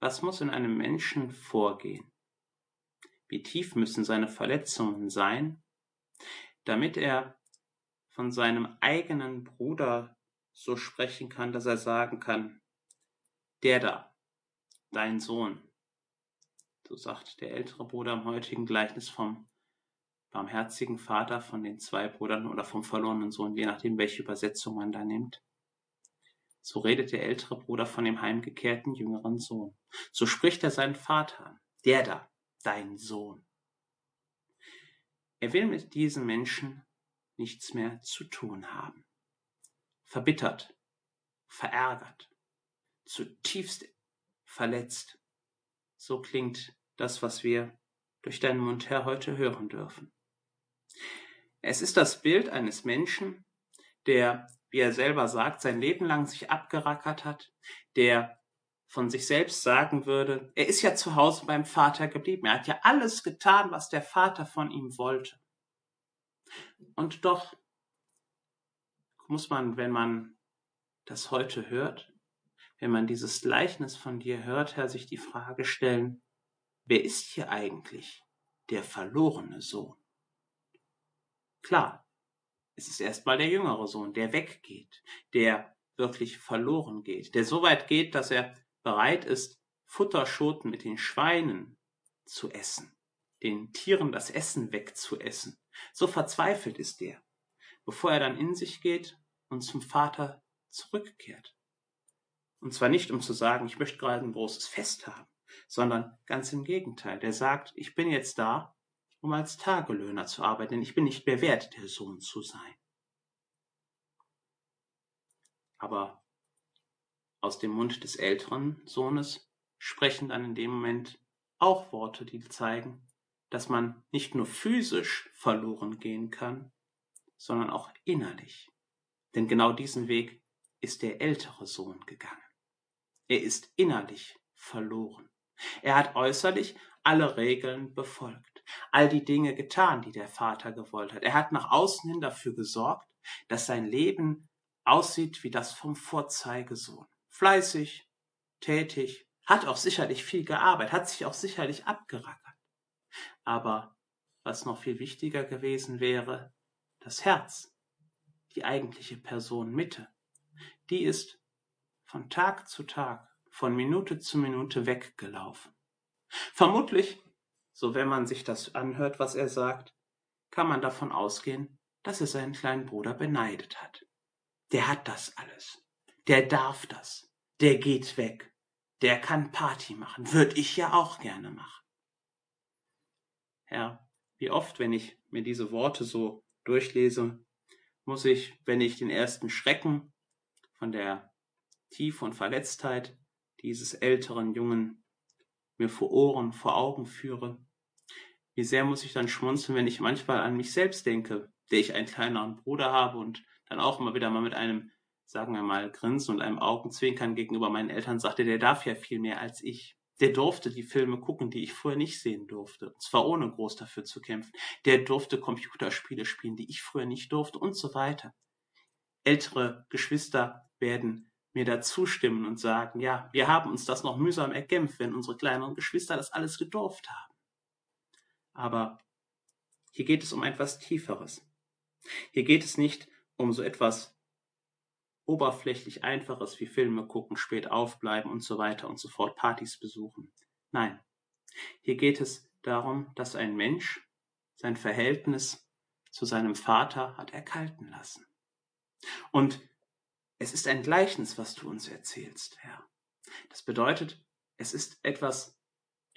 Was muss in einem Menschen vorgehen? Wie tief müssen seine Verletzungen sein, damit er von seinem eigenen Bruder so sprechen kann, dass er sagen kann, der da, dein Sohn, so sagt der ältere Bruder im heutigen Gleichnis vom barmherzigen Vater von den zwei Brüdern oder vom verlorenen Sohn, je nachdem, welche Übersetzung man da nimmt. So redet der ältere Bruder von dem heimgekehrten jüngeren Sohn. So spricht er seinen Vater an. Der da, dein Sohn. Er will mit diesen Menschen nichts mehr zu tun haben. Verbittert, verärgert, zutiefst verletzt. So klingt das, was wir durch deinen Mund her heute hören dürfen. Es ist das Bild eines Menschen, der, wie er selber sagt, sein Leben lang sich abgerackert hat, der von sich selbst sagen würde, er ist ja zu Hause beim Vater geblieben, er hat ja alles getan, was der Vater von ihm wollte. Und doch muss man, wenn man das heute hört, wenn man dieses Gleichnis von dir hört, Herr, sich die Frage stellen, wer ist hier eigentlich der verlorene Sohn? Klar, es ist erstmal der jüngere Sohn, der weggeht, der wirklich verloren geht, der so weit geht, dass er bereit ist, Futterschoten mit den Schweinen zu essen, den Tieren das Essen wegzuessen. So verzweifelt ist er, bevor er dann in sich geht und zum Vater zurückkehrt. Und zwar nicht, um zu sagen, ich möchte gerade ein großes Fest haben, sondern ganz im Gegenteil. Der sagt, ich bin jetzt da, um als Tagelöhner zu arbeiten, denn ich bin nicht mehr wert, der Sohn zu sein. Aber aus dem Mund des älteren Sohnes sprechen dann in dem Moment auch Worte, die zeigen, dass man nicht nur physisch verloren gehen kann, sondern auch innerlich. Denn genau diesen Weg ist der ältere Sohn gegangen. Er ist innerlich verloren. Er hat äußerlich alle Regeln befolgt, all die Dinge getan, die der Vater gewollt hat. Er hat nach außen hin dafür gesorgt, dass sein Leben aussieht wie das vom Vorzeigesohn. Fleißig, tätig, hat auch sicherlich viel gearbeitet, hat sich auch sicherlich abgerackert. Aber was noch viel wichtiger gewesen wäre, das Herz, die eigentliche Person Mitte, die ist von Tag zu Tag, von Minute zu Minute weggelaufen. Vermutlich, so wenn man sich das anhört, was er sagt, kann man davon ausgehen, dass er seinen kleinen Bruder beneidet hat. Der hat das alles. Der darf das. Der geht weg. Der kann Party machen. Würde ich ja auch gerne machen. Herr, wie oft, wenn ich mir diese Worte so durchlese, muss ich, wenn ich den ersten Schrecken von der Tiefe und Verletztheit dieses älteren Jungen mir vor Ohren, vor Augen führe, wie sehr muss ich dann schmunzeln, wenn ich manchmal an mich selbst denke, der ich einen kleineren Bruder habe und dann auch immer wieder mal mit einem, sagen wir mal, Grinsen und einem Augenzwinkern gegenüber meinen Eltern sagte, der darf ja viel mehr als ich. Der durfte die Filme gucken, die ich vorher nicht sehen durfte. Und zwar ohne groß dafür zu kämpfen. Der durfte Computerspiele spielen, die ich früher nicht durfte und so weiter. Ältere Geschwister werden mir da zustimmen und sagen, ja, wir haben uns das noch mühsam erkämpft, wenn unsere kleineren Geschwister das alles gedurft haben. Aber hier geht es um etwas Tieferes. Hier geht es nicht um so etwas oberflächlich Einfaches wie Filme gucken, spät aufbleiben und so weiter und so fort, Partys besuchen. Nein, hier geht es darum, dass ein Mensch sein Verhältnis zu seinem Vater hat erkalten lassen. Und es ist ein Gleichnis, was du uns erzählst, Herr. Das bedeutet, es ist etwas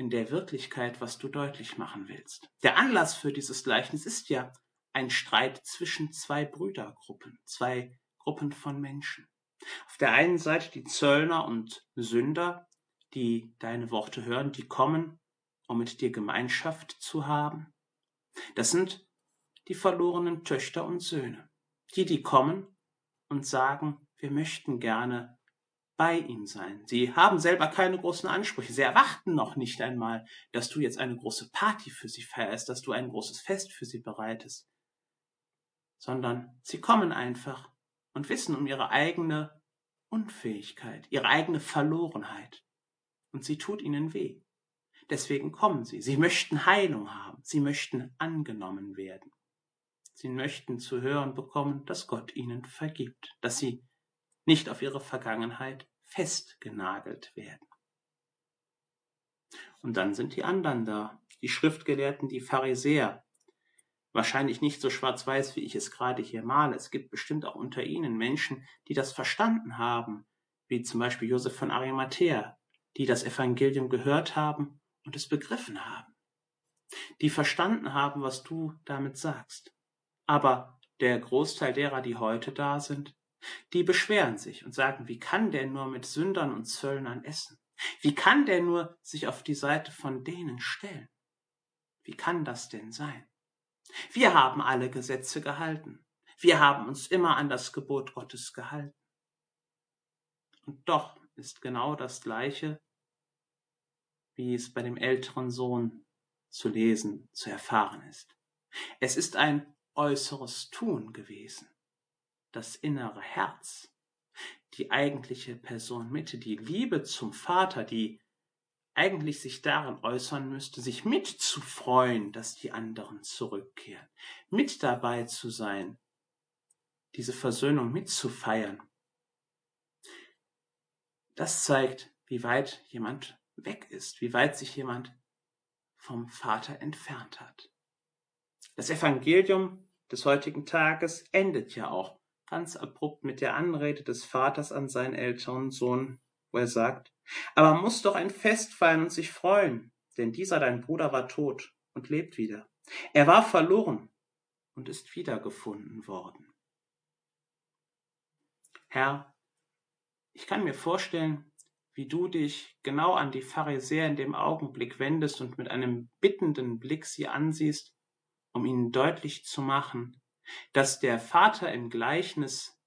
in der Wirklichkeit, was du deutlich machen willst. Der Anlass für dieses Gleichnis ist ja ein Streit zwischen zwei Brüdergruppen, zwei Gruppen von Menschen. Auf der einen Seite die Zöllner und Sünder, die deine Worte hören, die kommen, um mit dir Gemeinschaft zu haben. Das sind die verlorenen Töchter und Söhne, die, die kommen und sagen, wir möchten gerne bei ihm sein. Sie haben selber keine großen Ansprüche. Sie erwarten noch nicht einmal, dass du jetzt eine große Party für sie feierst, dass du ein großes Fest für sie bereitest, sondern sie kommen einfach und wissen um ihre eigene Unfähigkeit, ihre eigene Verlorenheit. Und sie tut ihnen weh. Deswegen kommen sie. Sie möchten Heilung haben. Sie möchten angenommen werden. Sie möchten zu hören bekommen, dass Gott ihnen vergibt, dass sie nicht auf ihre Vergangenheit festgenagelt werden. Und dann sind die anderen da, die Schriftgelehrten, die Pharisäer. Wahrscheinlich nicht so schwarz-weiß, wie ich es gerade hier male. Es gibt bestimmt auch unter ihnen Menschen, die das verstanden haben, wie zum Beispiel Josef von Arimathea, die das Evangelium gehört haben und es begriffen haben, die verstanden haben, was du damit sagst. Aber der Großteil derer, die heute da sind, die beschweren sich und sagen, wie kann der nur mit Sündern und Zöllnern essen? Wie kann der nur sich auf die Seite von denen stellen? Wie kann das denn sein? Wir haben alle Gesetze gehalten. Wir haben uns immer an das Gebot Gottes gehalten. Und doch ist genau das Gleiche, wie es bei dem älteren Sohn zu lesen, zu erfahren ist. Es ist ein äußeres Tun gewesen das innere Herz, die eigentliche Person Mitte, die Liebe zum Vater, die eigentlich sich darin äußern müsste, sich mitzufreuen, dass die anderen zurückkehren, mit dabei zu sein, diese Versöhnung mitzufeiern. Das zeigt, wie weit jemand weg ist, wie weit sich jemand vom Vater entfernt hat. Das Evangelium des heutigen Tages endet ja auch ganz abrupt mit der Anrede des Vaters an seinen älteren Sohn, wo er sagt, aber muss doch ein Fest feiern und sich freuen, denn dieser dein Bruder war tot und lebt wieder. Er war verloren und ist wiedergefunden worden. Herr, ich kann mir vorstellen, wie du dich genau an die Pharisäer in dem Augenblick wendest und mit einem bittenden Blick sie ansiehst, um ihnen deutlich zu machen, dass der Vater im Gleichnis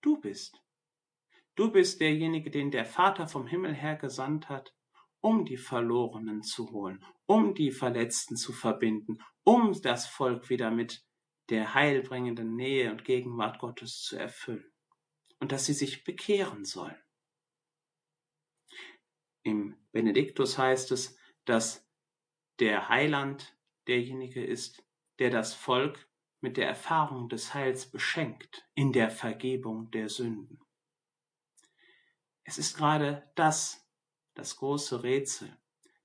du bist. Du bist derjenige, den der Vater vom Himmel her gesandt hat, um die Verlorenen zu holen, um die Verletzten zu verbinden, um das Volk wieder mit der heilbringenden Nähe und Gegenwart Gottes zu erfüllen und dass sie sich bekehren sollen. Im Benediktus heißt es, dass der Heiland derjenige ist, der das Volk mit der Erfahrung des Heils beschenkt in der Vergebung der Sünden. Es ist gerade das, das große Rätsel,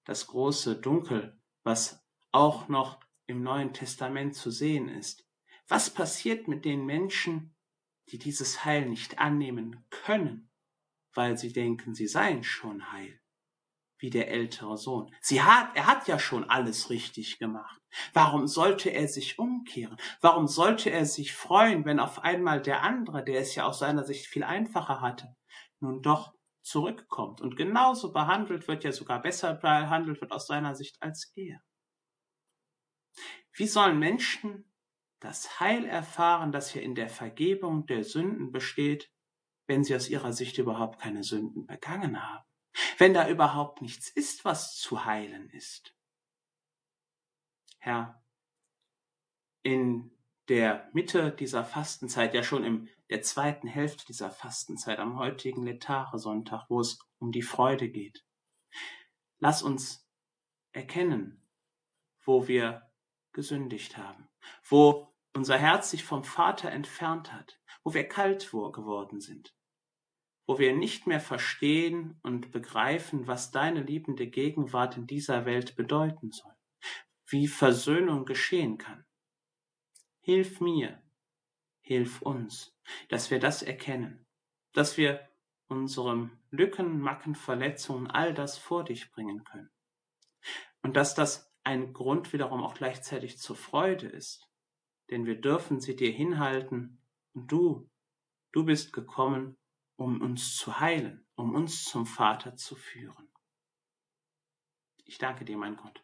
das große Dunkel, was auch noch im Neuen Testament zu sehen ist. Was passiert mit den Menschen, die dieses Heil nicht annehmen können, weil sie denken, sie seien schon heil? wie der ältere Sohn. Sie hat, er hat ja schon alles richtig gemacht. Warum sollte er sich umkehren? Warum sollte er sich freuen, wenn auf einmal der andere, der es ja aus seiner Sicht viel einfacher hatte, nun doch zurückkommt und genauso behandelt wird, ja sogar besser behandelt wird aus seiner Sicht als er? Wie sollen Menschen das Heil erfahren, das hier in der Vergebung der Sünden besteht, wenn sie aus ihrer Sicht überhaupt keine Sünden begangen haben? wenn da überhaupt nichts ist, was zu heilen ist. Herr, in der Mitte dieser Fastenzeit, ja schon in der zweiten Hälfte dieser Fastenzeit, am heutigen Letare-Sonntag, wo es um die Freude geht, lass uns erkennen, wo wir gesündigt haben, wo unser Herz sich vom Vater entfernt hat, wo wir kalt geworden sind, wo wir nicht mehr verstehen und begreifen, was deine liebende Gegenwart in dieser Welt bedeuten soll, wie Versöhnung geschehen kann. Hilf mir, hilf uns, dass wir das erkennen, dass wir unserem Lücken, Macken, Verletzungen all das vor dich bringen können. Und dass das ein Grund wiederum auch gleichzeitig zur Freude ist, denn wir dürfen sie dir hinhalten und du, du bist gekommen, um uns zu heilen, um uns zum Vater zu führen. Ich danke dir, mein Gott,